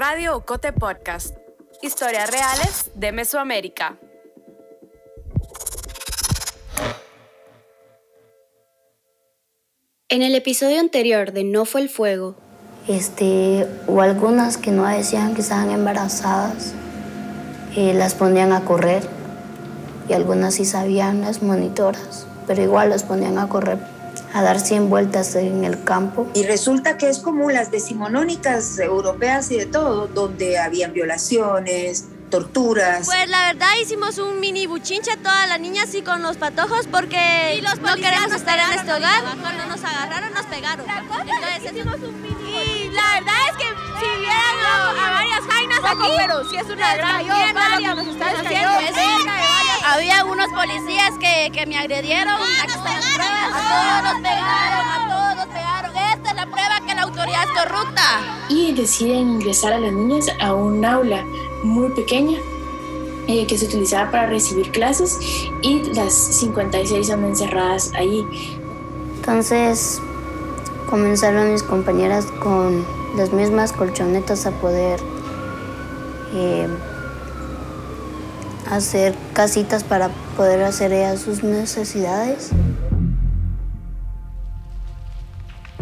Radio Ocote Podcast. Historias reales de Mesoamérica. En el episodio anterior de No fue el fuego, este, o algunas que no decían que estaban embarazadas, eh, las ponían a correr y algunas sí sabían las monitoras, pero igual las ponían a correr a dar 100 vueltas en el campo. Y resulta que es como las decimonónicas europeas y de todo, donde habían violaciones, torturas. Pues la verdad hicimos un mini buchinche todas las niñas y con los patojos porque no queremos estar en este hogar. Cuando nos agarraron nos pegaron. Entonces hicimos un mini la verdad es que si vieran a, varias jainas aquí, pero si es una gran varias, nos están haciendo Había unos policías que, que me agredieron. A todos nos pegaron, a todos nos pegaron. Esta es la prueba que la autoridad es corrupta. Y deciden ingresar a las niñas a un aula muy pequeña eh, que se utilizaba para recibir clases y las 56 son encerradas ahí. Entonces comenzaron mis compañeras con las mismas colchonetas a poder eh, hacer casitas para poder hacer ellas sus necesidades.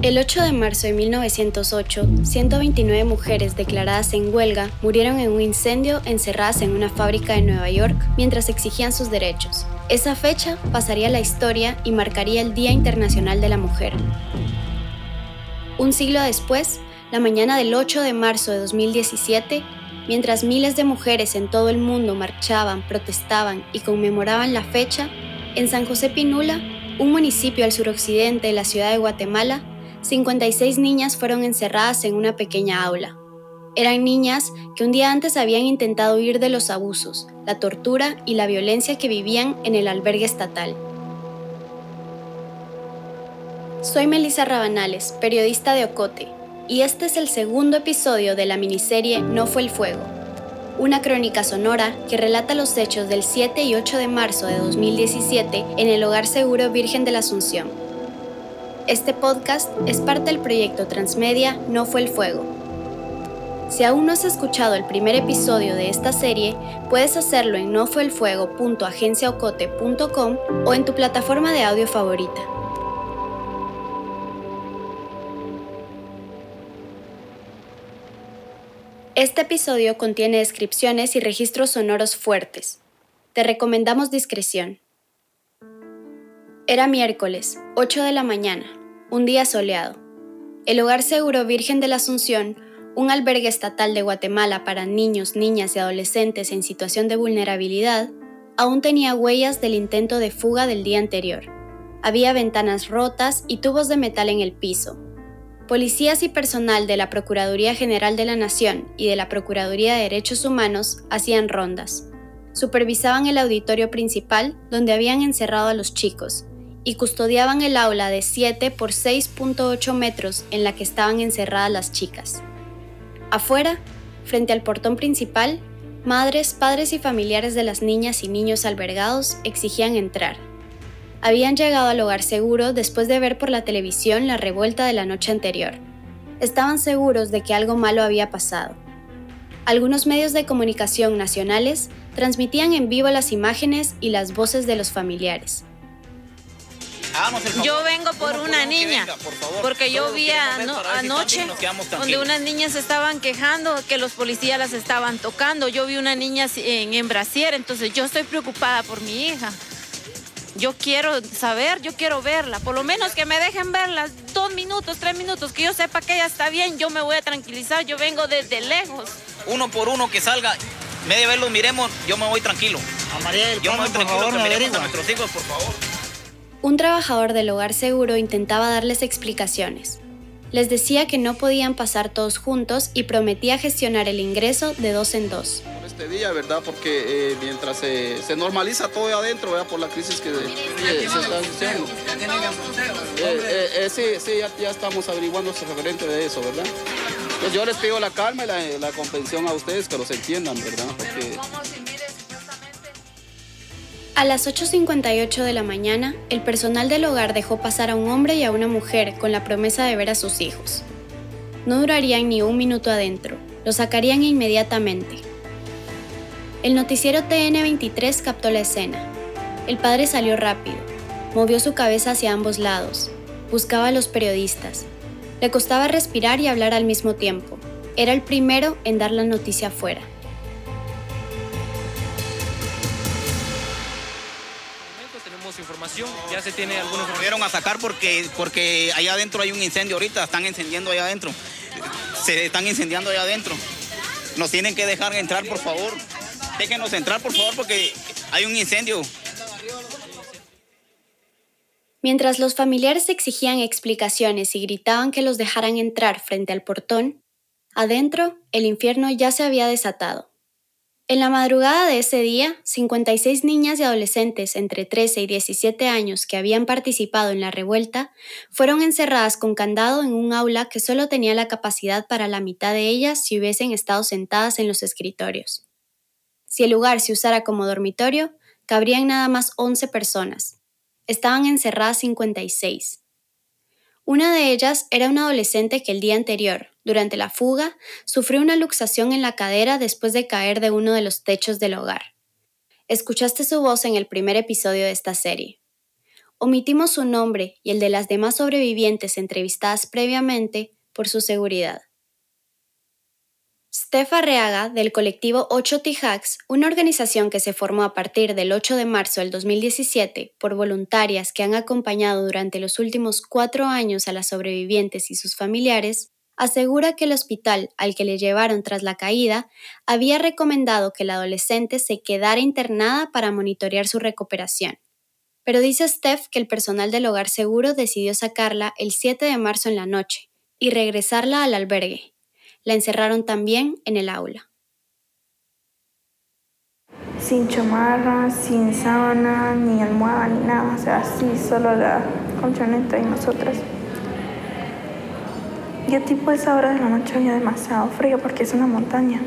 El 8 de marzo de 1908, 129 mujeres declaradas en huelga murieron en un incendio encerradas en una fábrica de Nueva York mientras exigían sus derechos. Esa fecha pasaría a la historia y marcaría el Día Internacional de la Mujer. Un siglo después, la mañana del 8 de marzo de 2017, mientras miles de mujeres en todo el mundo marchaban, protestaban y conmemoraban la fecha, en San José Pinula, un municipio al suroccidente de la ciudad de Guatemala, 56 niñas fueron encerradas en una pequeña aula. Eran niñas que un día antes habían intentado huir de los abusos, la tortura y la violencia que vivían en el albergue estatal. Soy Melissa Rabanales, periodista de Ocote, y este es el segundo episodio de la miniserie No fue el fuego, una crónica sonora que relata los hechos del 7 y 8 de marzo de 2017 en el Hogar Seguro Virgen de la Asunción, este podcast es parte del proyecto Transmedia No fue el fuego. Si aún no has escuchado el primer episodio de esta serie, puedes hacerlo en nofuelfuego.agenciaocote.com o en tu plataforma de audio favorita. Este episodio contiene descripciones y registros sonoros fuertes. Te recomendamos discreción. Era miércoles, 8 de la mañana un día soleado. El Hogar Seguro Virgen de la Asunción, un albergue estatal de Guatemala para niños, niñas y adolescentes en situación de vulnerabilidad, aún tenía huellas del intento de fuga del día anterior. Había ventanas rotas y tubos de metal en el piso. Policías y personal de la Procuraduría General de la Nación y de la Procuraduría de Derechos Humanos hacían rondas. Supervisaban el auditorio principal donde habían encerrado a los chicos y custodiaban el aula de 7 por 6.8 metros en la que estaban encerradas las chicas. Afuera, frente al portón principal, madres, padres y familiares de las niñas y niños albergados exigían entrar. Habían llegado al hogar seguro después de ver por la televisión la revuelta de la noche anterior. Estaban seguros de que algo malo había pasado. Algunos medios de comunicación nacionales transmitían en vivo las imágenes y las voces de los familiares. Yo vengo por una niña, porque yo vi anoche donde unas niñas estaban quejando que los policías las estaban tocando. Yo vi una niña en, en brasier, entonces yo estoy preocupada por mi hija. Yo quiero saber, yo quiero verla, por lo menos que me dejen verla dos minutos, tres minutos, que yo sepa que ella está bien, yo me voy a tranquilizar, yo vengo desde lejos. Uno por uno que salga, medio verlo, miremos, yo me voy tranquilo. A María yo me voy tranquilo, que miremos a nuestros hijos, por favor. Un trabajador del hogar seguro intentaba darles explicaciones. Les decía que no podían pasar todos juntos y prometía gestionar el ingreso de dos en dos. Por este día, ¿verdad? Porque eh, mientras se, se, normaliza todo adentro, ¿verdad? Por la crisis que, se está haciendo. Eh, eh, sí, sí, ya, ya, estamos averiguando referente de eso, ¿verdad? Pues yo les pido la calma y la, la comprensión a ustedes, que los entiendan, ¿verdad? Porque, a las 8.58 de la mañana, el personal del hogar dejó pasar a un hombre y a una mujer con la promesa de ver a sus hijos. No durarían ni un minuto adentro. Lo sacarían inmediatamente. El noticiero TN23 captó la escena. El padre salió rápido, movió su cabeza hacia ambos lados, buscaba a los periodistas. Le costaba respirar y hablar al mismo tiempo. Era el primero en dar la noticia afuera. Información, ya se tiene algunos... Volvieron a sacar porque, porque allá adentro hay un incendio ahorita, están encendiendo allá adentro. Se están incendiando allá adentro. Nos tienen que dejar entrar, por favor. Déjenos entrar, por favor, porque hay un incendio. Mientras los familiares exigían explicaciones y gritaban que los dejaran entrar frente al portón, adentro el infierno ya se había desatado. En la madrugada de ese día, 56 niñas y adolescentes entre 13 y 17 años que habían participado en la revuelta fueron encerradas con candado en un aula que solo tenía la capacidad para la mitad de ellas si hubiesen estado sentadas en los escritorios. Si el lugar se usara como dormitorio, cabrían nada más 11 personas. Estaban encerradas 56. Una de ellas era una adolescente que el día anterior, durante la fuga, sufrió una luxación en la cadera después de caer de uno de los techos del hogar. Escuchaste su voz en el primer episodio de esta serie. Omitimos su nombre y el de las demás sobrevivientes entrevistadas previamente por su seguridad. Steph Arreaga, del colectivo 8 Tijax, una organización que se formó a partir del 8 de marzo del 2017 por voluntarias que han acompañado durante los últimos cuatro años a las sobrevivientes y sus familiares, asegura que el hospital al que le llevaron tras la caída había recomendado que la adolescente se quedara internada para monitorear su recuperación. Pero dice Steph que el personal del hogar seguro decidió sacarla el 7 de marzo en la noche y regresarla al albergue, la encerraron también en el aula. Sin chamarra, sin sábana, ni almohada, ni nada, o sea, así, solo la colchoneta y nosotras. Ya tipo esa hora de la noche había demasiado frío porque es una montaña.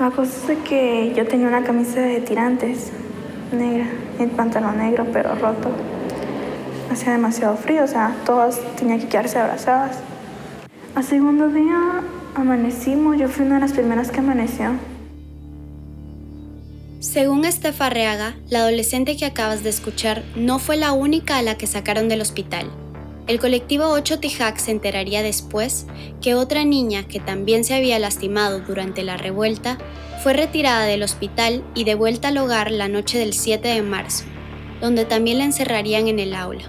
La cosa es que yo tenía una camisa de tirantes negra, el pantalón negro pero roto. Hacía demasiado frío, o sea, todas tenían que quedarse abrazadas. Al segundo día amanecimos, yo fui una de las primeras que amaneció. Según Estefa Arreaga, la adolescente que acabas de escuchar no fue la única a la que sacaron del hospital. El colectivo 8 Tijac se enteraría después que otra niña que también se había lastimado durante la revuelta fue retirada del hospital y devuelta al hogar la noche del 7 de marzo, donde también la encerrarían en el aula.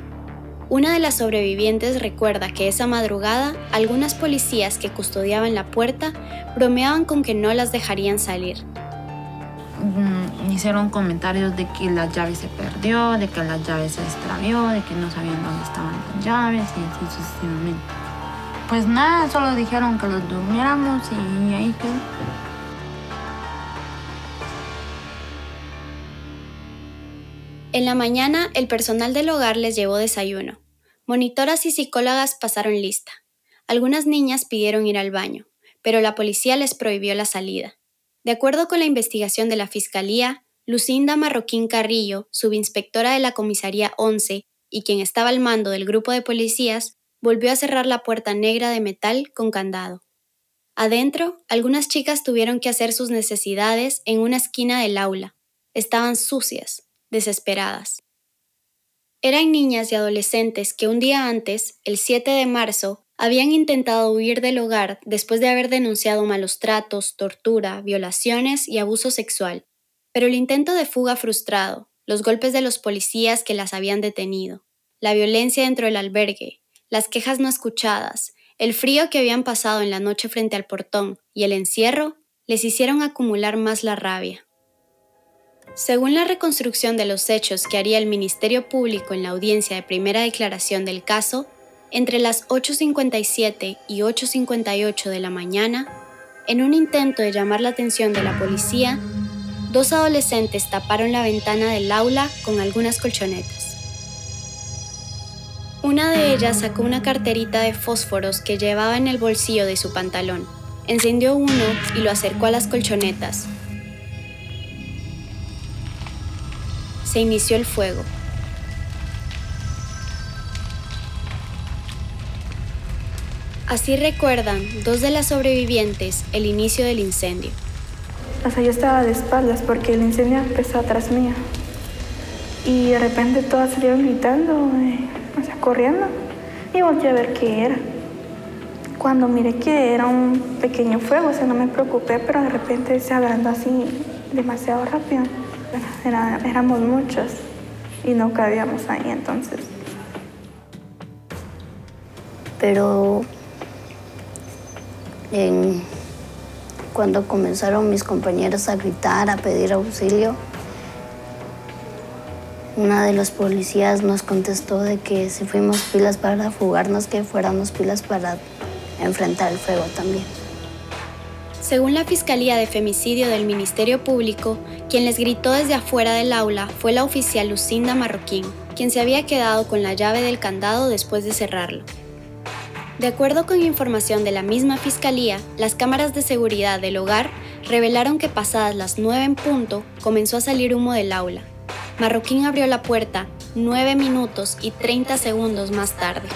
Una de las sobrevivientes recuerda que esa madrugada algunas policías que custodiaban la puerta bromeaban con que no las dejarían salir. Mm, hicieron comentarios de que la llave se perdió, de que la llave se extravió, de que no sabían dónde estaban las llaves y así sucesivamente. Pues nada, solo dijeron que los durmiéramos y ahí quedó. En la mañana, el personal del hogar les llevó desayuno. Monitoras y psicólogas pasaron lista. Algunas niñas pidieron ir al baño, pero la policía les prohibió la salida. De acuerdo con la investigación de la Fiscalía, Lucinda Marroquín Carrillo, subinspectora de la Comisaría 11 y quien estaba al mando del grupo de policías, volvió a cerrar la puerta negra de metal con candado. Adentro, algunas chicas tuvieron que hacer sus necesidades en una esquina del aula. Estaban sucias, desesperadas. Eran niñas y adolescentes que un día antes, el 7 de marzo, habían intentado huir del hogar después de haber denunciado malos tratos, tortura, violaciones y abuso sexual. Pero el intento de fuga frustrado, los golpes de los policías que las habían detenido, la violencia dentro del albergue, las quejas no escuchadas, el frío que habían pasado en la noche frente al portón y el encierro les hicieron acumular más la rabia. Según la reconstrucción de los hechos que haría el Ministerio Público en la audiencia de primera declaración del caso, entre las 8.57 y 8.58 de la mañana, en un intento de llamar la atención de la policía, dos adolescentes taparon la ventana del aula con algunas colchonetas. Una de ellas sacó una carterita de fósforos que llevaba en el bolsillo de su pantalón, encendió uno y lo acercó a las colchonetas, se inició el fuego. Así recuerdan dos de las sobrevivientes el inicio del incendio. O sea, yo estaba de espaldas porque el incendio empezó atrás mía. Y de repente todas salieron gritando, eh, o sea, corriendo. Y volví a ver qué era. Cuando miré que era un pequeño fuego, o sea, no me preocupé, pero de repente se agrandó así demasiado rápido. Era, éramos muchos y no cabíamos ahí entonces. Pero cuando comenzaron mis compañeros a gritar, a pedir auxilio, una de los policías nos contestó de que si fuimos pilas para fugarnos, que fuéramos pilas para enfrentar el fuego también. Según la Fiscalía de Femicidio del Ministerio Público, quien les gritó desde afuera del aula fue la oficial Lucinda Marroquín, quien se había quedado con la llave del candado después de cerrarlo. De acuerdo con información de la misma Fiscalía, las cámaras de seguridad del hogar revelaron que pasadas las 9 en punto comenzó a salir humo del aula. Marroquín abrió la puerta 9 minutos y 30 segundos más tarde.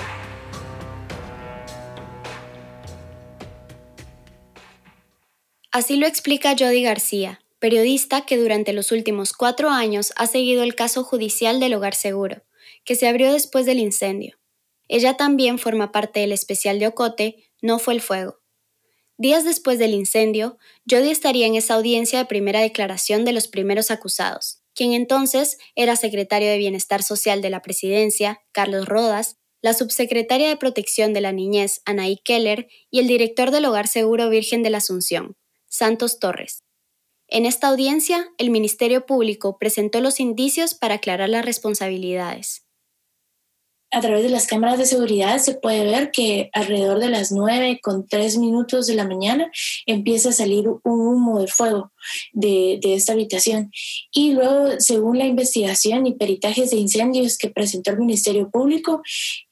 Así lo explica Jody García, periodista que durante los últimos cuatro años ha seguido el caso judicial del Hogar Seguro, que se abrió después del incendio. Ella también forma parte del especial de Ocote, No fue el fuego. Días después del incendio, Jody estaría en esa audiencia de primera declaración de los primeros acusados, quien entonces era secretario de Bienestar Social de la Presidencia, Carlos Rodas, la subsecretaria de Protección de la Niñez, Anaí Keller, y el director del Hogar Seguro Virgen de la Asunción, Santos Torres. En esta audiencia, el Ministerio Público presentó los indicios para aclarar las responsabilidades a través de las cámaras de seguridad se puede ver que alrededor de las 9 con 3 minutos de la mañana empieza a salir un humo de fuego de, esta habitación. Y luego, según la investigación y peritajes de incendios que presentó el Ministerio Público,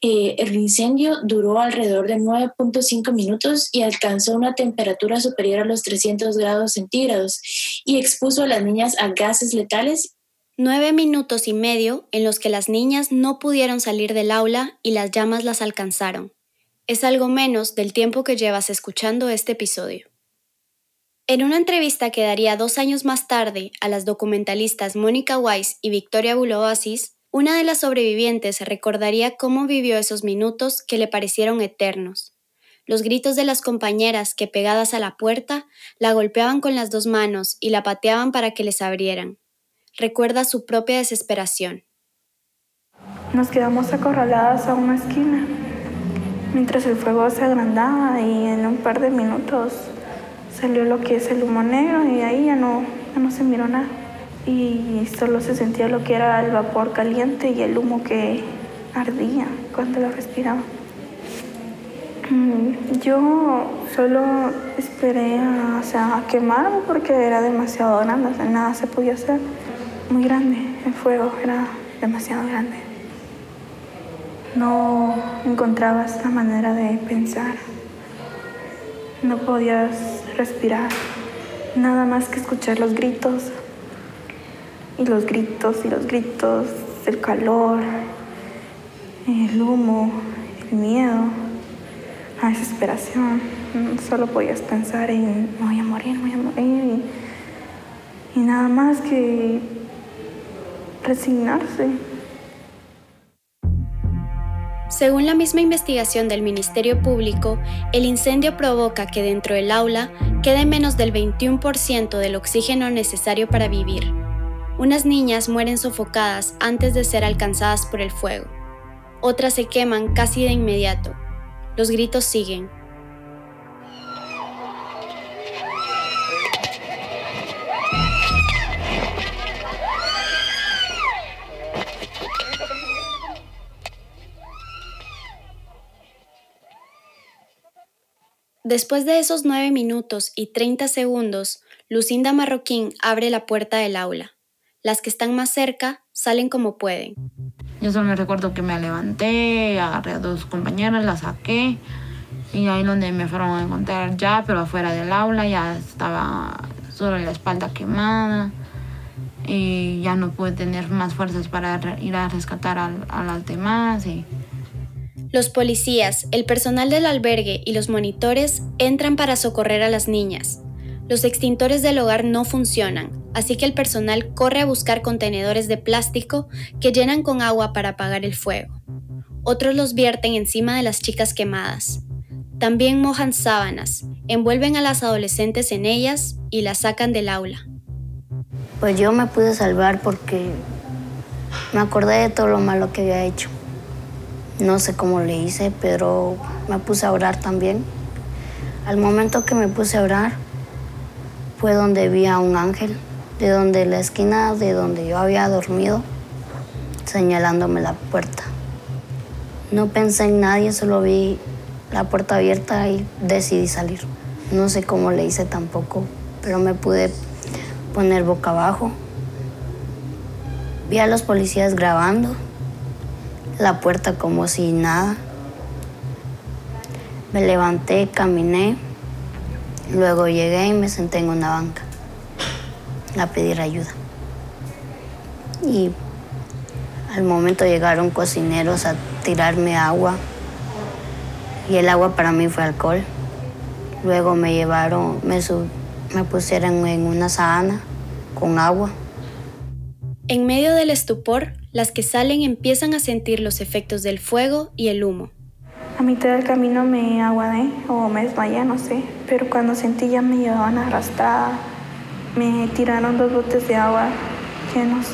eh, el incendio duró alrededor de 9.5 minutos y alcanzó una temperatura superior a los 300 grados centígrados y expuso a las niñas a gases letales Nueve minutos y medio en los que las niñas no pudieron salir del aula y las llamas las alcanzaron. Es algo menos del tiempo que llevas escuchando este episodio. En una entrevista que daría dos años más tarde a las documentalistas Mónica Weiss y Victoria Buloasis, una de las sobrevivientes recordaría cómo vivió esos minutos que le parecieron eternos. Los gritos de las compañeras que pegadas a la puerta la golpeaban con las dos manos y la pateaban para que les abrieran recuerda su propia desesperación. Nos quedamos acorraladas a una esquina mientras el fuego se agrandaba y en un par de minutos salió lo que es el humo negro y ahí ya no, no se miró nada. Y solo se sentía lo que era el vapor caliente y el humo que ardía cuando lo respiraba. Mm, yo solo esperé a, a quemarme porque era demasiado grande, nada se podía hacer muy grande, el fuego era demasiado grande. No encontrabas la manera de pensar, no podías respirar, nada más que escuchar los gritos y los gritos y los gritos, el calor, el humo, el miedo, la desesperación. Solo podías pensar en voy a morir, voy a morir y nada más que resignarse. Según la misma investigación del Ministerio Público, el incendio provoca que dentro del aula quede menos del 21% del oxígeno necesario para vivir. Unas niñas mueren sofocadas antes de ser alcanzadas por el fuego. Otras se queman casi de inmediato. Los gritos siguen, Después de esos 9 minutos y 30 segundos, Lucinda Marroquín abre la puerta del aula. Las que están más cerca salen como pueden. Yo solo me recuerdo que me levanté, agarré a dos compañeras, las saqué y ahí donde me fueron a encontrar ya, pero afuera del aula ya estaba solo la espalda quemada y ya no pude tener más fuerzas para ir a rescatar a, las demás. Los policías, el personal del albergue y los monitores entran para socorrer a las niñas. Los extintores del hogar no funcionan, así que el personal corre a buscar contenedores de plástico que llenan con agua para apagar el fuego. Otros los vierten encima de las chicas quemadas. También mojan sábanas, envuelven a las adolescentes en ellas y las sacan del aula. Pues yo me pude salvar porque me acordé de todo lo malo que había hecho. No sé cómo le hice, pero me puse a orar también. Al momento que me puse a orar, fue donde vi a un ángel, de donde la esquina de donde yo había dormido, señalándome la puerta. No pensé en nadie, solo vi la puerta abierta y decidí salir. No sé cómo le hice tampoco, pero me pude poner boca abajo. Vi a los policías grabando la puerta como si nada. Me levanté, caminé, luego llegué y me senté en una banca a pedir ayuda. Y al momento llegaron cocineros a tirarme agua y el agua para mí fue alcohol. Luego me llevaron, me, me pusieron en una sábana con agua. En medio del estupor, las que salen empiezan a sentir los efectos del fuego y el humo. A mitad del camino me aguadé o me desmayé, no sé, pero cuando sentí ya me llevaban arrastrada, me tiraron dos botes de agua llenos.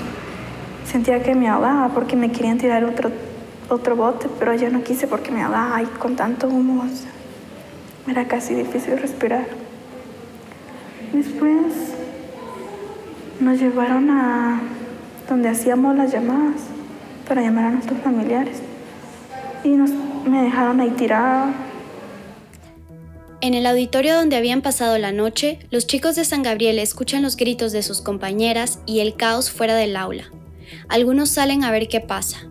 Sentía que me ahogaba porque me querían tirar otro, otro bote, pero yo no quise porque me ahogaba y con tanto humo era casi difícil respirar. Después nos llevaron a donde hacíamos las llamadas para llamar a nuestros familiares. Y nos, me dejaron ahí tirada. En el auditorio donde habían pasado la noche, los chicos de San Gabriel escuchan los gritos de sus compañeras y el caos fuera del aula. Algunos salen a ver qué pasa.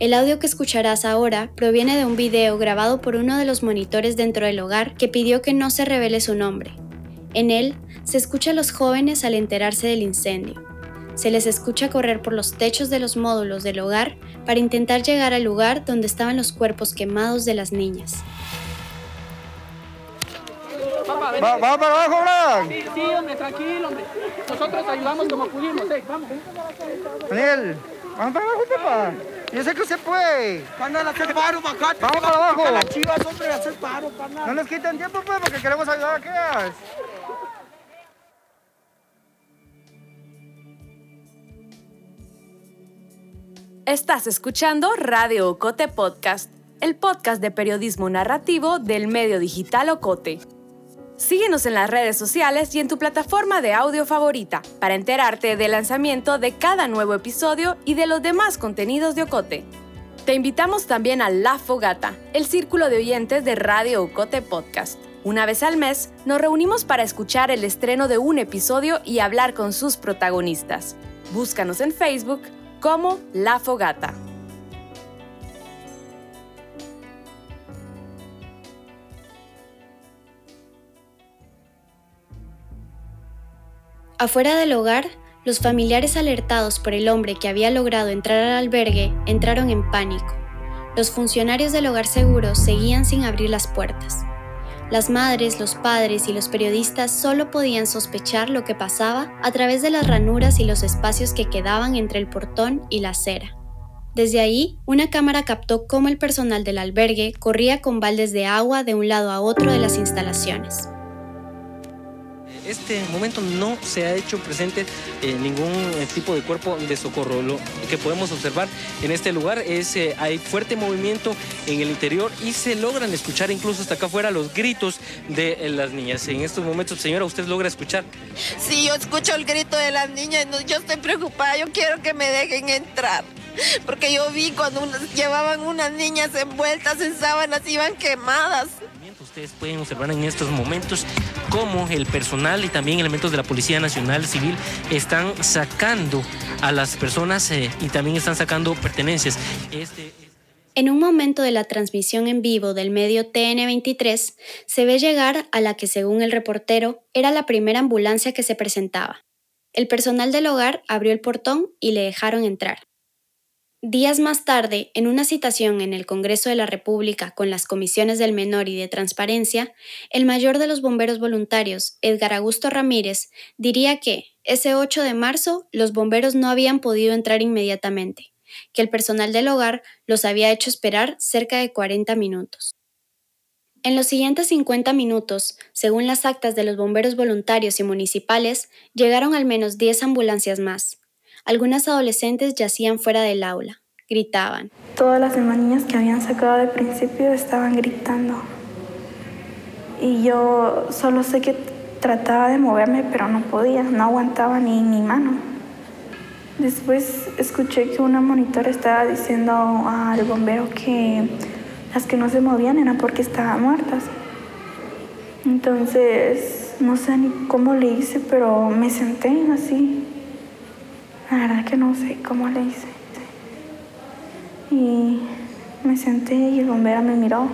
El audio que escucharás ahora proviene de un video grabado por uno de los monitores dentro del hogar que pidió que no se revele su nombre. En él se escucha a los jóvenes al enterarse del incendio. Se les escucha correr por los techos de los módulos del hogar para intentar llegar al lugar donde estaban los cuerpos quemados de las niñas. ¿Vamos para abajo, Bran? Sí, sí, hombre, tranquilo, hombre. Nosotros ayudamos como pudimos, eh. Vamos. Daniel, vamos para abajo, papá. Yo sé que se puede. Carnal, hacer paro, acá. Vamos para abajo. Las chivas, hombre, hacer paro, carnal. No nos quiten tiempo, pues, porque queremos ayudar a aquellas. Estás escuchando Radio Ocote Podcast, el podcast de periodismo narrativo del medio digital Ocote. Síguenos en las redes sociales y en tu plataforma de audio favorita para enterarte del lanzamiento de cada nuevo episodio y de los demás contenidos de Ocote. Te invitamos también a La Fogata, el círculo de oyentes de Radio Ocote Podcast. Una vez al mes nos reunimos para escuchar el estreno de un episodio y hablar con sus protagonistas. Búscanos en Facebook como La Fogata. Afuera del hogar, los familiares alertados por el hombre que había logrado entrar al albergue entraron en pánico. Los funcionarios del hogar seguro seguían sin abrir las puertas. Las madres, los padres y los periodistas solo podían sospechar lo que pasaba a través de las ranuras y los espacios que quedaban entre el portón y la acera. Desde ahí, una cámara captó cómo el personal del albergue corría con baldes de agua de un lado a otro de las instalaciones este momento no se ha hecho presente eh, ningún eh, tipo de cuerpo de socorro. Lo que podemos observar en este lugar es eh, hay fuerte movimiento en el interior y se logran escuchar incluso hasta acá afuera los gritos de las niñas. En estos momentos, señora, ¿usted logra escuchar? Sí, yo escucho el grito de las niñas. Yo estoy preocupada. Yo quiero que me dejen entrar. Porque yo vi cuando llevaban unas niñas envueltas en sábanas, iban quemadas. Ustedes pueden observar en estos momentos cómo el personal y también elementos de la Policía Nacional Civil están sacando a las personas eh, y también están sacando pertenencias. Este... En un momento de la transmisión en vivo del medio TN23, se ve llegar a la que según el reportero era la primera ambulancia que se presentaba. El personal del hogar abrió el portón y le dejaron entrar. Días más tarde, en una citación en el Congreso de la República con las comisiones del menor y de transparencia, el mayor de los bomberos voluntarios, Edgar Augusto Ramírez, diría que, ese 8 de marzo, los bomberos no habían podido entrar inmediatamente, que el personal del hogar los había hecho esperar cerca de 40 minutos. En los siguientes 50 minutos, según las actas de los bomberos voluntarios y municipales, llegaron al menos 10 ambulancias más, algunas adolescentes yacían fuera del aula, gritaban. Todas las demás niñas que habían sacado de principio estaban gritando. Y yo solo sé que trataba de moverme, pero no podía, no aguantaba ni mi mano. Después escuché que una monitora estaba diciendo al bombero que las que no se movían eran porque estaban muertas. Entonces, no sé ni cómo le hice, pero me senté así la verdad que no sé cómo le hice. Y me senté y el bombero me miró.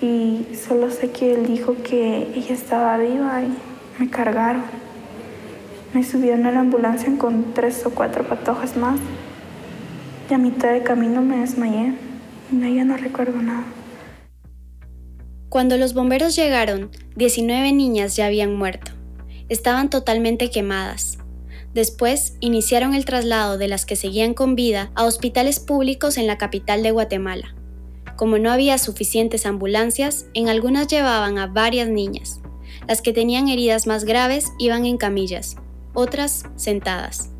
Y solo sé que él dijo que ella estaba viva y me cargaron. Me subieron a la ambulancia con tres o cuatro patojas más. Y a mitad de camino me desmayé. Y ya no recuerdo nada. Cuando los bomberos llegaron, 19 niñas ya habían muerto. Estaban totalmente quemadas. Después iniciaron el traslado de las que seguían con vida a hospitales públicos en la capital de Guatemala. Como no había suficientes ambulancias, en algunas llevaban a varias niñas. Las que tenían heridas más graves iban en camillas, otras sentadas.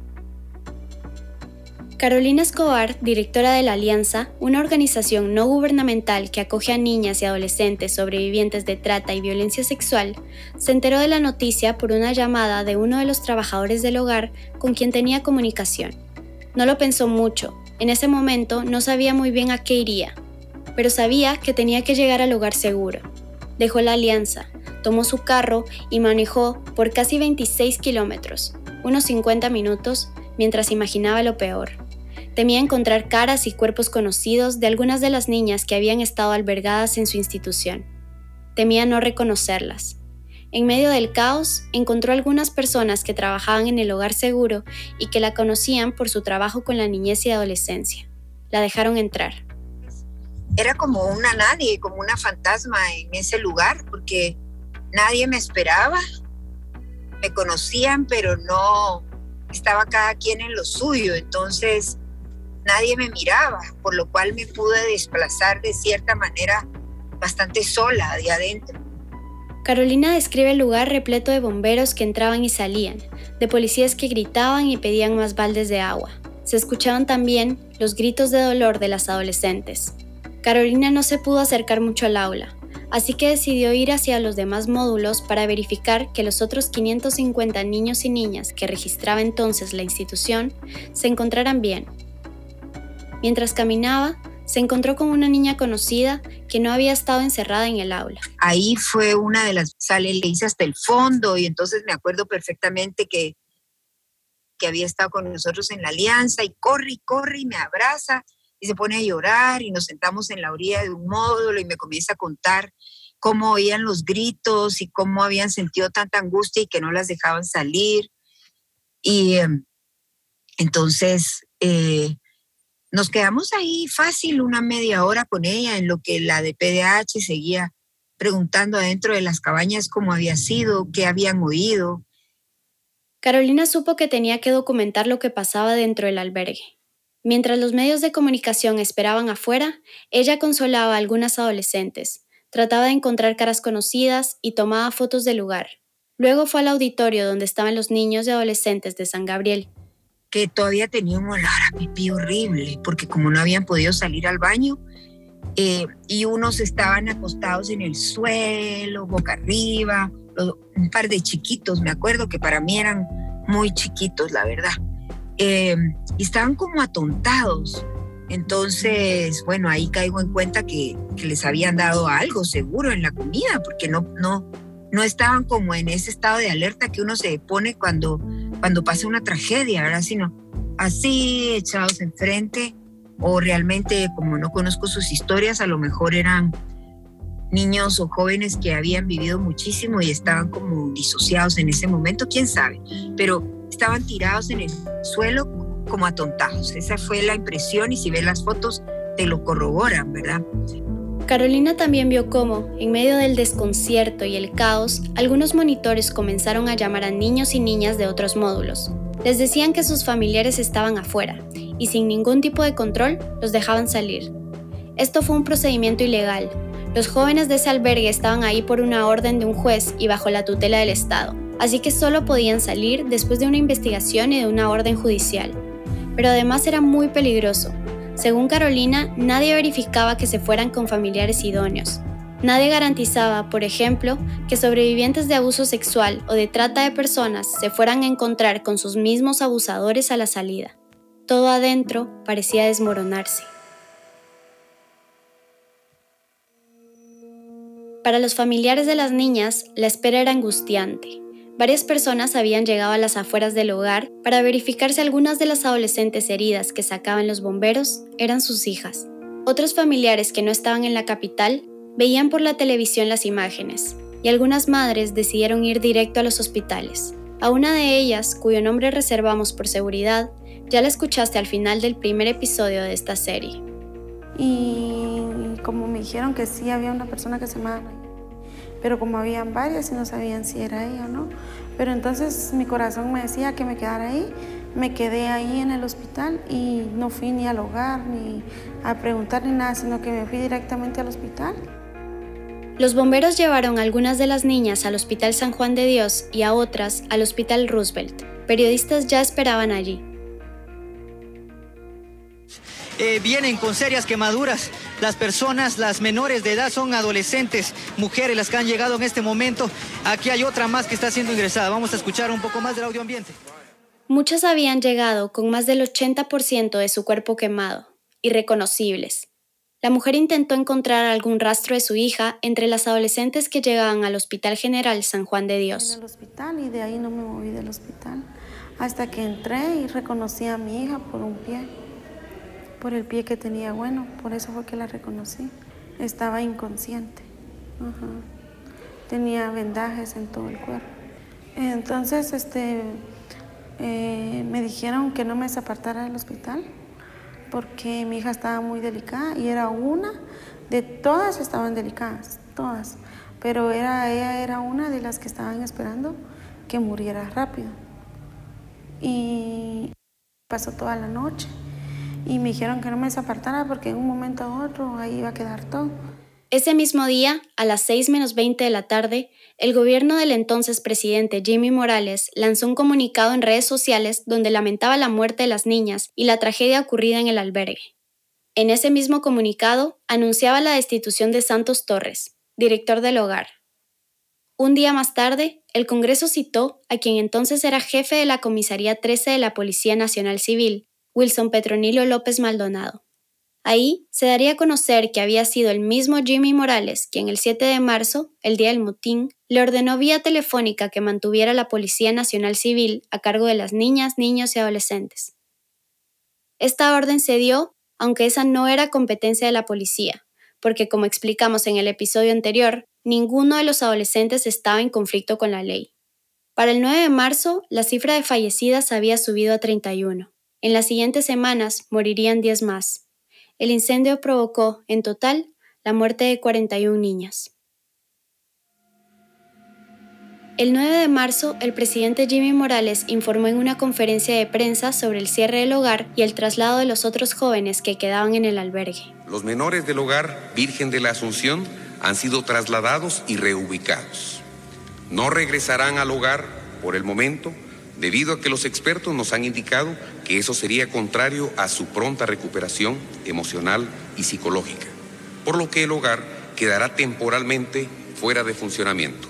Carolina Escobar, directora de la Alianza, una organización no gubernamental que acoge a niñas y adolescentes sobrevivientes de trata y violencia sexual, se enteró de la noticia por una llamada de uno de los trabajadores del hogar con quien tenía comunicación. No lo pensó mucho, en ese momento no sabía muy bien a qué iría, pero sabía que tenía que llegar al hogar seguro. Dejó la alianza, tomó su carro y manejó por casi 26 kilómetros, unos 50 minutos, mientras imaginaba lo peor. Temía encontrar caras y cuerpos conocidos de algunas de las niñas que habían estado albergadas en su institución. Temía no reconocerlas. En medio del caos, encontró algunas personas que trabajaban en el hogar seguro y que la conocían por su trabajo con la niñez y adolescencia. La dejaron entrar. Era como una nadie, como una fantasma en ese lugar, porque nadie me esperaba. Me conocían, pero no estaba cada quien en lo suyo. Entonces, nadie me miraba, por lo cual me pude desplazar de cierta manera bastante sola de adentro. Carolina describe el lugar repleto de bomberos que entraban y salían, de policías que gritaban y pedían más baldes de agua. Se escuchaban también los gritos de dolor de las adolescentes. Carolina no se pudo acercar mucho al aula, así que decidió ir hacia los demás módulos para verificar que los otros 550 niños y niñas que registraba entonces la institución se encontraran bien Mientras caminaba, se encontró con una niña conocida que no había estado encerrada en el aula. Ahí fue una de las, sale, le hice hasta el fondo y entonces me acuerdo perfectamente que, que había estado con nosotros en la alianza y corre y corre y me abraza y se pone a llorar y nos sentamos en la orilla de un módulo y me comienza a contar cómo oían los gritos y cómo habían sentido tanta angustia y que no las dejaban salir. Y em, entonces eh, nos quedamos ahí fácil una media hora con ella en lo que la de PDH seguía preguntando adentro de las cabañas cómo había sido, qué habían oído. Carolina supo que tenía que documentar lo que pasaba dentro del albergue. Mientras los medios de comunicación esperaban afuera, ella consolaba a algunas adolescentes, trataba de encontrar caras conocidas y tomaba fotos del lugar. Luego fue al auditorio donde estaban los niños y adolescentes de San Gabriel que todavía tenía un olor a pipí horrible, porque como no habían podido salir al baño, eh, y unos estaban acostados en el suelo, boca arriba, un par de chiquitos, me acuerdo que para mí eran muy chiquitos, la verdad, eh, y estaban como atontados. Entonces, bueno, ahí caigo en cuenta que, que, les habían dado algo seguro en la comida, porque no, no, no estaban como en ese estado de alerta que uno se pone cuando cuando pasa una tragedia, ¿verdad? Sino así, echados enfrente, o realmente, como no conozco sus historias, a lo mejor eran niños o jóvenes que habían vivido muchísimo y estaban como disociados en ese momento, quién sabe, pero estaban tirados en el suelo como atontados. Esa fue la impresión y si ves las fotos te lo corroboran, ¿verdad? Carolina también vio cómo, en medio del desconcierto y el caos, algunos monitores comenzaron a llamar a niños y niñas de otros módulos. Les decían que sus familiares estaban afuera y sin ningún tipo de control los dejaban salir. Esto fue un procedimiento ilegal. Los jóvenes de ese albergue estaban ahí por una orden de un juez y bajo la tutela del Estado, así que solo podían salir después de una investigación y de una orden judicial. Pero además era muy peligroso, según Carolina, nadie verificaba que se fueran con familiares idóneos. Nadie garantizaba, por ejemplo, que sobrevivientes de abuso sexual o de trata de personas se fueran a encontrar con sus mismos abusadores a la salida. Todo adentro parecía desmoronarse. Para los familiares de las niñas, la espera era angustiante. Varias personas habían llegado a las afueras del hogar para verificar si algunas de las adolescentes heridas que sacaban los bomberos eran sus hijas. Otros familiares que no estaban en la capital veían por la televisión las imágenes y algunas madres decidieron ir directo a los hospitales. A una de ellas, cuyo nombre reservamos por seguridad, ya la escuchaste al final del primer episodio de esta serie. Y como me dijeron que sí había una persona que se llamaba pero como habían varias y no sabían si era ella o no. Pero entonces mi corazón me decía que me quedara ahí, me quedé ahí en el hospital y no fui ni al hogar ni a preguntar ni nada, sino que me fui directamente al hospital. Los bomberos llevaron a algunas de las niñas al Hospital San Juan de Dios y a otras al Hospital Roosevelt. Periodistas ya esperaban allí. Eh, vienen con serias quemaduras. Las personas, las menores de edad son adolescentes, mujeres las que han llegado en este momento. Aquí hay otra más que está siendo ingresada. Vamos a escuchar un poco más del audio ambiente. Muchas habían llegado con más del 80% de su cuerpo quemado, irreconocibles. La mujer intentó encontrar algún rastro de su hija entre las adolescentes que llegaban al Hospital General San Juan de Dios. En el hospital y de ahí no me moví del hospital hasta que entré y reconocí a mi hija por un pie por el pie que tenía bueno, por eso fue que la reconocí. Estaba inconsciente. Tenía vendajes en todo el cuerpo. Entonces, este, eh, me dijeron que no me desapartara del hospital porque mi hija estaba muy delicada y era una de todas estaban delicadas, todas, pero era, ella era una de las que estaban esperando que muriera rápido. Y pasó toda la noche y me dijeron que no me desapartara porque en un momento u otro ahí iba a quedar todo. Ese mismo día, a las 6 menos 20 de la tarde, el gobierno del entonces presidente Jimmy Morales lanzó un comunicado en redes sociales donde lamentaba la muerte de las niñas y la tragedia ocurrida en el albergue. En ese mismo comunicado anunciaba la destitución de Santos Torres, director del hogar. Un día más tarde, el Congreso citó a quien entonces era jefe de la Comisaría 13 de la Policía Nacional Civil, Wilson Petronilo López Maldonado. Ahí se daría a conocer que había sido el mismo Jimmy Morales quien el 7 de marzo, el día del motín, le ordenó vía telefónica que mantuviera la Policía Nacional Civil a cargo de las niñas, niños y adolescentes. Esta orden se dio, aunque esa no era competencia de la policía, porque como explicamos en el episodio anterior, ninguno de los adolescentes estaba en conflicto con la ley. Para el 9 de marzo, la cifra de fallecidas había subido a 31. En las siguientes semanas morirían 10 más. El incendio provocó, en total, la muerte de 41 niñas. El 9 de marzo, el presidente Jimmy Morales informó en una conferencia de prensa sobre el cierre del hogar y el traslado de los otros jóvenes que quedaban en el albergue. Los menores del hogar Virgen de la Asunción han sido trasladados y reubicados. No regresarán al hogar por el momento debido a que los expertos nos han indicado que eso sería contrario a su pronta recuperación emocional y psicológica, por lo que el hogar quedará temporalmente fuera de funcionamiento.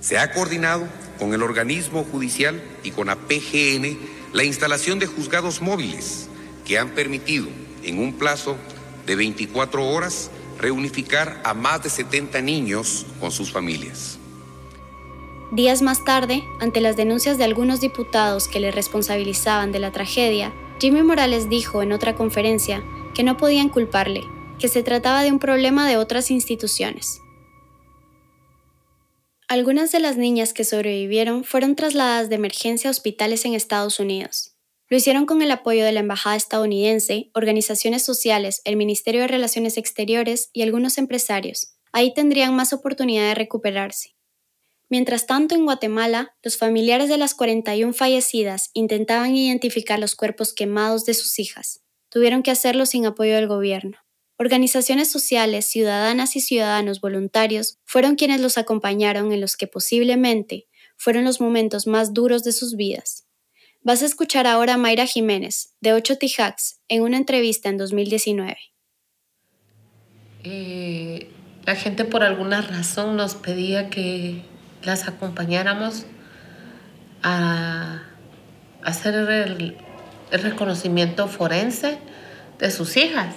Se ha coordinado con el organismo judicial y con la PGN la instalación de juzgados móviles que han permitido en un plazo de 24 horas reunificar a más de 70 niños con sus familias. Días más tarde, ante las denuncias de algunos diputados que le responsabilizaban de la tragedia, Jimmy Morales dijo en otra conferencia que no podían culparle, que se trataba de un problema de otras instituciones. Algunas de las niñas que sobrevivieron fueron trasladadas de emergencia a hospitales en Estados Unidos. Lo hicieron con el apoyo de la Embajada estadounidense, organizaciones sociales, el Ministerio de Relaciones Exteriores y algunos empresarios. Ahí tendrían más oportunidad de recuperarse. Mientras tanto, en Guatemala, los familiares de las 41 fallecidas intentaban identificar los cuerpos quemados de sus hijas. Tuvieron que hacerlo sin apoyo del gobierno. Organizaciones sociales, ciudadanas y ciudadanos voluntarios fueron quienes los acompañaron en los que posiblemente fueron los momentos más duros de sus vidas. Vas a escuchar ahora a Mayra Jiménez, de 8 Tijax, en una entrevista en 2019. Eh, la gente por alguna razón nos pedía que las acompañáramos a hacer el, reconocimiento forense de sus hijas.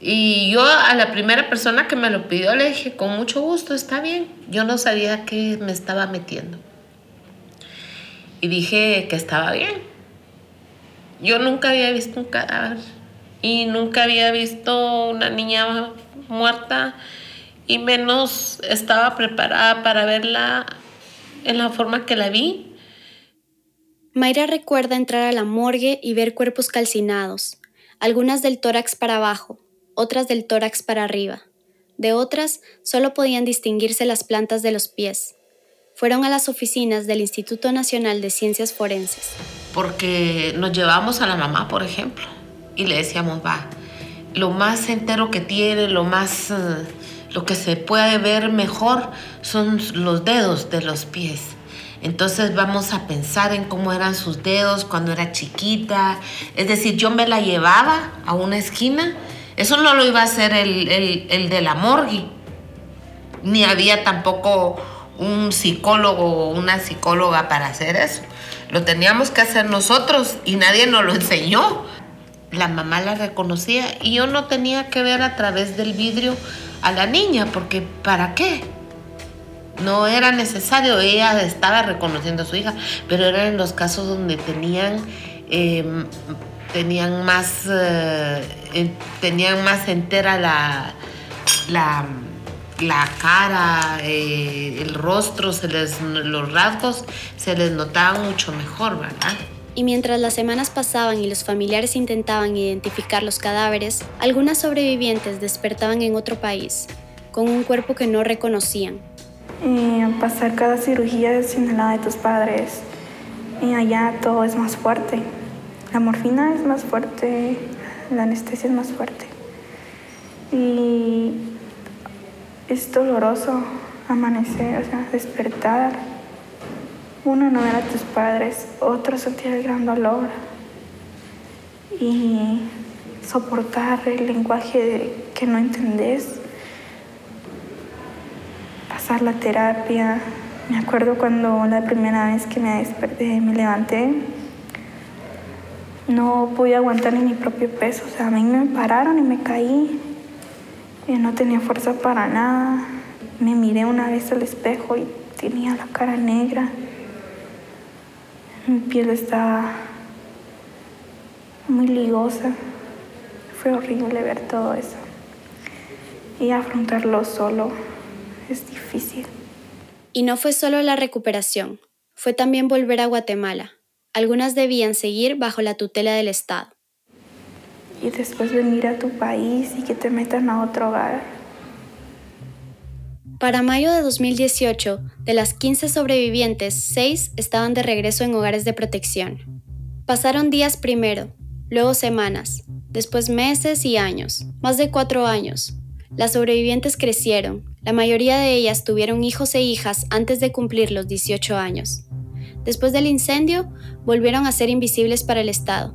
Y yo a la primera persona que me lo pidió le dije, con mucho gusto, está bien. Yo no sabía qué me estaba metiendo y dije que estaba bien. Yo nunca había visto un cadáver y nunca había visto una niña muerta y menos estaba preparada para verla en la forma que la vi. Mayra recuerda entrar a la morgue y ver cuerpos calcinados, algunas del tórax para abajo, otras del tórax para arriba. De otras solo podían distinguirse las plantas de los pies fueron a las oficinas del Instituto Nacional de Ciencias Forenses. Porque nos llevamos a la mamá, por ejemplo, y le decíamos, va, lo más entero que tiene, lo más, eh, lo que se puede ver mejor son los dedos de los pies. Entonces vamos a pensar en cómo eran sus dedos cuando era chiquita. Es decir, yo me la llevaba a una esquina. Eso no lo iba a hacer el, el, el de la morgue. Ni había tampoco un psicólogo o una psicóloga para hacer eso. Lo teníamos que hacer nosotros y nadie nos lo enseñó. La mamá la reconocía y yo no tenía que ver a través del vidrio a la niña, porque ¿para qué? No era necesario, ella estaba reconociendo a su hija, pero eran los casos donde tenían, em, tenían, más, eh, tenían más entera la, la la cara, eh, el rostro, se les, los rasgos se les notaban mucho mejor, ¿verdad? Y mientras las semanas pasaban y los familiares intentaban identificar los cadáveres, algunas sobrevivientes despertaban en otro país, con un cuerpo que no reconocían. Y pasar cada cirugía la de tus padres, y allá todo es más fuerte. La morfina es más fuerte, la anestesia es más fuerte. Y es doloroso amanecer, o sea, despertar. Uno no ver a tus padres, otro sentir el gran dolor y soportar el lenguaje que no entendés, pasar la terapia. Me acuerdo cuando la primera vez que me desperté, me levanté, no pude aguantar ni mi propio peso, o sea, a mí me pararon y me caí no tenía fuerza para nada. Me miré una vez al espejo y tenía la cara negra. Mi piel estaba muy ligosa. Fue horrible ver todo eso. Y afrontarlo solo es difícil. Y no fue solo la recuperación, fue también volver a Guatemala. Algunas debían seguir bajo la tutela del Estado y después venir a tu país y que te metan a otro hogar. Para mayo de 2018, de las 15 sobrevivientes, 6 estaban de regreso en hogares de protección. Pasaron días primero, luego semanas, después meses y años, más de cuatro años. Las sobrevivientes crecieron, la mayoría de ellas tuvieron hijos e hijas antes de cumplir los 18 años. Después del incendio, volvieron a ser invisibles para el Estado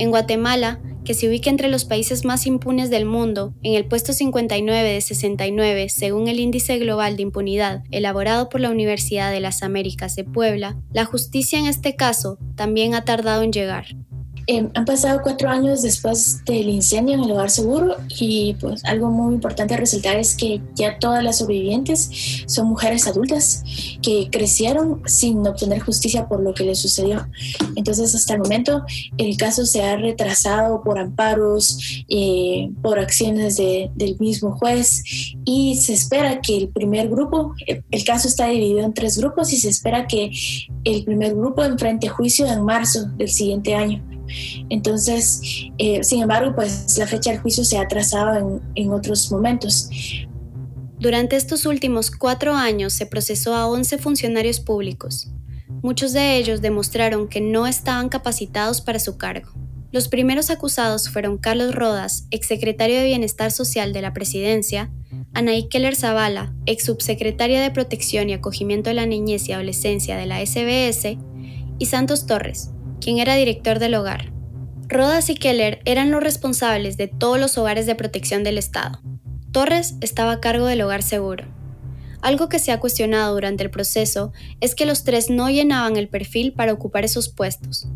en Guatemala, que se ubica entre los países más impunes del mundo, en el puesto 59 de 69 según el Índice Global de Impunidad elaborado por la Universidad de las Américas de Puebla, la justicia en este caso también ha tardado en llegar. Em, han pasado cuatro años después del incendio en el hogar seguro y pues algo muy importante a resaltar es que ya todas las sobrevivientes son mujeres adultas que crecieron sin obtener justicia por lo que les sucedió. Entonces hasta el momento el caso se ha retrasado por amparos, eh, por acciones del mismo juez y se espera que el primer grupo, el caso está dividido en tres grupos y se espera que el primer grupo enfrente juicio en marzo del siguiente año. Entonces, eh, sin embargo, pues la fecha del juicio se ha trazado en, en otros momentos. Durante estos últimos cuatro años se procesó a 11 funcionarios públicos. Muchos de ellos demostraron que no estaban capacitados para su cargo. Los primeros acusados fueron Carlos Rodas, exsecretario de Bienestar Social de la Presidencia, Anaí Keller Zavala, ex subsecretaria de Protección y Acogimiento de la Niñez y Adolescencia de la SBS, y Santos Torres, quien era director del hogar. Rodas y Keller eran los responsables de todos los hogares de protección del Estado. Torres estaba a cargo del hogar seguro. Algo que se ha cuestionado durante el proceso es que los tres no llenaban el perfil para ocupar esos puestos.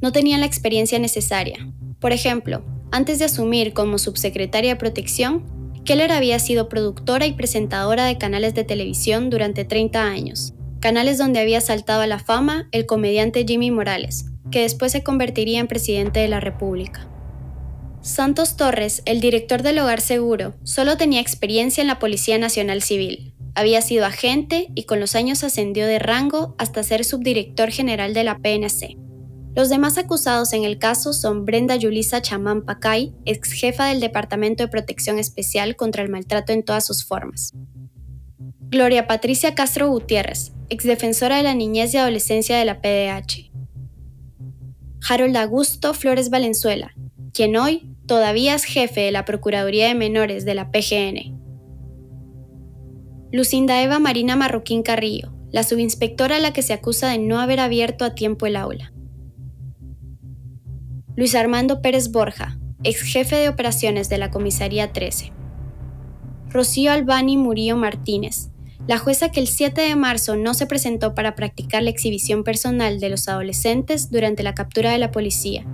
No tenían la experiencia necesaria. Por ejemplo, antes de asumir como subsecretaria de protección, Keller había sido productora y presentadora de canales de televisión durante 30 años, canales donde había saltado a la fama el comediante Jimmy Morales, que después se convertiría en presidente de la República. Santos Torres, el director del Hogar Seguro, solo tenía experiencia en la Policía Nacional Civil. Había sido agente y con los años ascendió de rango hasta ser subdirector general de la PNC. Los demás acusados en el caso son Brenda Yulisa Chamán Pacay, ex jefa del Departamento de Protección Especial contra el Maltrato en todas sus formas. Gloria Patricia Castro Gutiérrez, ex defensora de la niñez y adolescencia de la PDH. Harold Augusto Flores Valenzuela, quien hoy todavía es jefe de la Procuraduría de Menores de la PGN. Lucinda Eva Marina Marroquín Carrillo, la subinspectora a la que se acusa de no haber abierto a tiempo el aula. Luis Armando Pérez Borja, ex jefe de operaciones de la Comisaría 13. Rocío Albani Murillo Martínez, la jueza que el 7 de marzo no se presentó para practicar la exhibición personal de los adolescentes durante la captura de la policía.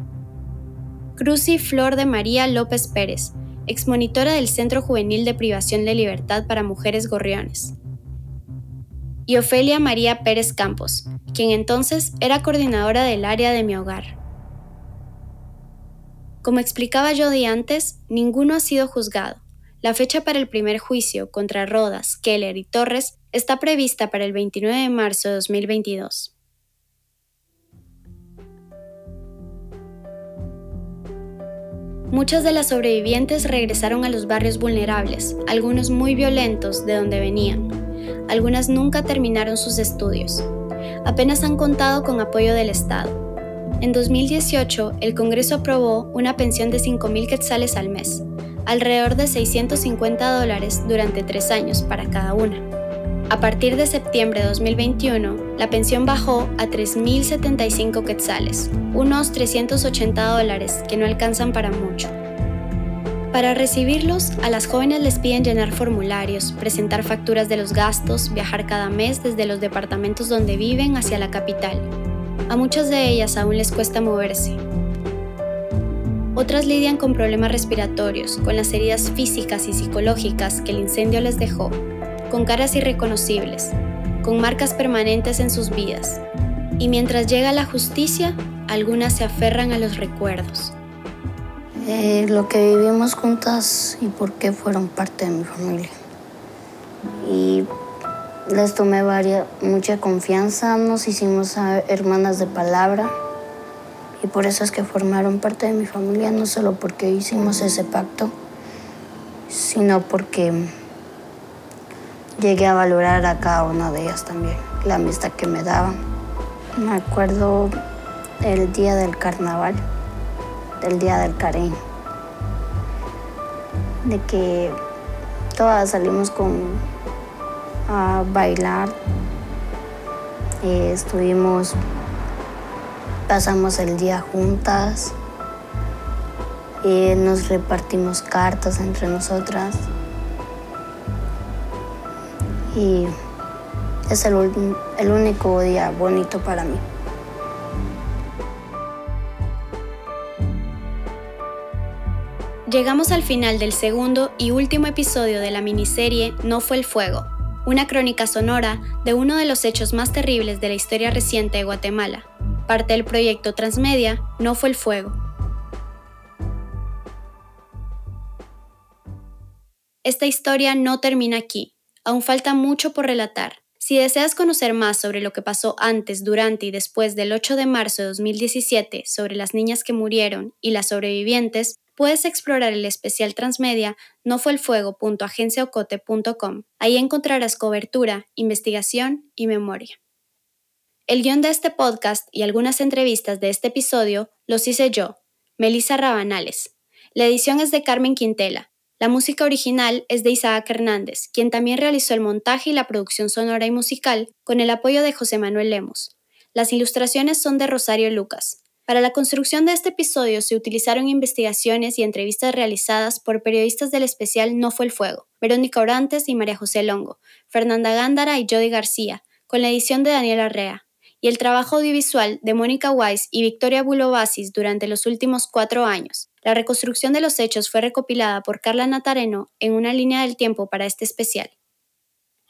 Cruci Flor de María López Pérez, exmonitora del Centro Juvenil de Privación de Libertad para Mujeres Gorriones. Y Ofelia María Pérez Campos, quien entonces era coordinadora del área de mi hogar. Como explicaba yo de antes, ninguno ha sido juzgado, la fecha para el primer juicio contra Rodas, Keller y Torres está prevista para el 29 de marzo de 2022. Muchas de las sobrevivientes regresaron a los barrios vulnerables, algunos muy violentos de donde venían. Algunas nunca terminaron sus estudios. Apenas han contado con apoyo del Estado. En 2018, el Congreso aprobó una pensión de 5.000 quetzales al mes, alrededor de 650 dólares durante tres años para cada una. A partir de septiembre de 2021, la pensión bajó a 3.075 quetzales, unos 380 dólares que no alcanzan para mucho. Para recibirlos, a las jóvenes les piden llenar formularios, presentar facturas de los gastos, viajar cada mes desde los departamentos donde viven hacia la capital. A muchas de ellas aún les cuesta moverse, otras lidian con problemas respiratorios, con las heridas físicas y psicológicas que el incendio les dejó, con caras irreconocibles, con marcas permanentes en sus vidas. Y mientras llega la justicia, algunas se aferran a los recuerdos. Eh, lo que vivimos juntas y por qué fueron parte de mi familia. Y les tomé varia, mucha confianza, nos hicimos hermanas de palabra y por eso es que formaron parte de mi familia, no solo porque hicimos ese pacto, sino porque llegué a valorar a cada una de ellas también, la amistad que me daban. Me acuerdo el día del carnaval, del día del cariño, de que todas salimos con a bailar, eh, estuvimos pasamos el día juntas, y nos repartimos cartas entre nosotras y es el, el único día bonito para mí. Llegamos al final del segundo y último episodio de la miniserie No fue el fuego, una crónica sonora de uno de los hechos más terribles de la historia reciente de Guatemala. Parte del proyecto Transmedia No fue el fuego. Esta historia no termina aquí, aún falta mucho por relatar. Si deseas conocer más sobre lo que pasó antes, durante y después del 8 de marzo de 2017 sobre las niñas que murieron y las sobrevivientes, puedes explorar el especial transmedia no fue el fuego.agenciaocote.com. Ahí encontrarás cobertura, investigación y memoria. El guion de este podcast y algunas entrevistas de este episodio los hice yo, Melissa Rabanales. La edición es de Carmen Quintela. La música original es de Isaac Hernández, quien también realizó el montaje y la producción sonora y musical con el apoyo de José Manuel Lemos. Las ilustraciones son de Rosario Lucas. Para la construcción de este episodio se utilizaron investigaciones y entrevistas realizadas por periodistas del especial No fue el fuego, Verónica Orantes y María José Longo, Fernanda Gándara y Jody García, con la edición de Daniel Arrea, y el trabajo audiovisual de Mónica Weiss y Victoria Bulobasis durante los últimos cuatro años. La reconstrucción de los hechos fue recopilada por Carla Natareno en una línea del tiempo para este especial.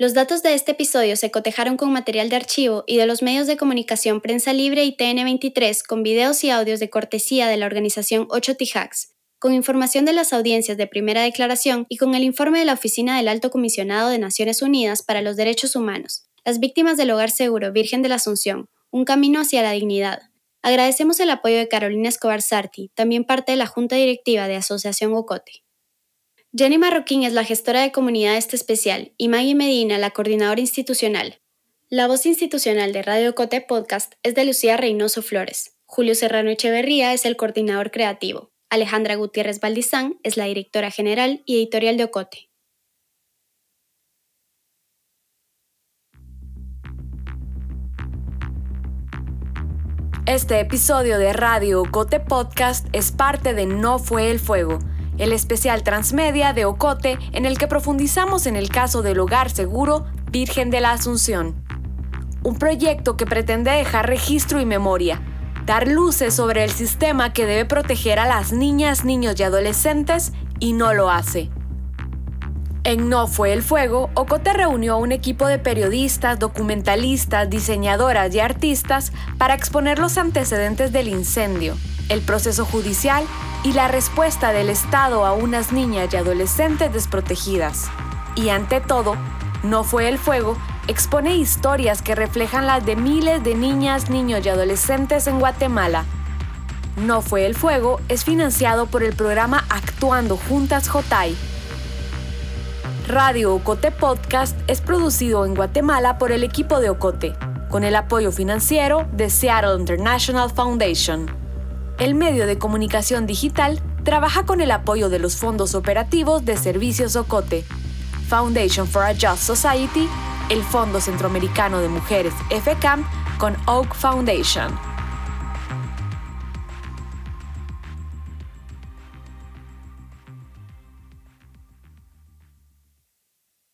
Los datos de este episodio se cotejaron con material de archivo y de los medios de comunicación Prensa Libre y TN23 con videos y audios de cortesía de la organización 8 Tijax, con información de las audiencias de primera declaración y con el informe de la Oficina del Alto Comisionado de Naciones Unidas para los Derechos Humanos, las víctimas del Hogar Seguro Virgen de la Asunción, un camino hacia la dignidad. Agradecemos el apoyo de Carolina Escobar Sarti, también parte de la Junta Directiva de Asociación Ocote. Jenny Marroquín es la gestora de comunidad de este especial y Maggie Medina la coordinadora institucional. La voz institucional de Radio Cote Podcast es de Lucía Reynoso Flores. Julio Serrano Echeverría es el coordinador creativo. Alejandra Gutiérrez Valdizán es la directora general y editorial de Ocote. Este episodio de Radio Ocote Podcast es parte de No fue el fuego el especial transmedia de Ocote en el que profundizamos en el caso del hogar seguro Virgen de la Asunción. Un proyecto que pretende dejar registro y memoria, dar luces sobre el sistema que debe proteger a las niñas, niños y adolescentes y no lo hace. En No fue el fuego, Ocote reunió a un equipo de periodistas, documentalistas, diseñadoras y artistas para exponer los antecedentes del incendio, el proceso judicial y la respuesta del Estado a unas niñas y adolescentes desprotegidas. Y ante todo, No fue el fuego expone historias que reflejan las de miles de niñas, niños y adolescentes en Guatemala. No fue el fuego es financiado por el programa Actuando Juntas Jotay. Radio Ocote Podcast es producido en Guatemala por el equipo de Ocote, con el apoyo financiero de Seattle International Foundation. El medio de comunicación digital trabaja con el apoyo de los fondos operativos de Servicios Ocote, Foundation for a Just Society, el Fondo Centroamericano de Mujeres FCAM con Oak Foundation.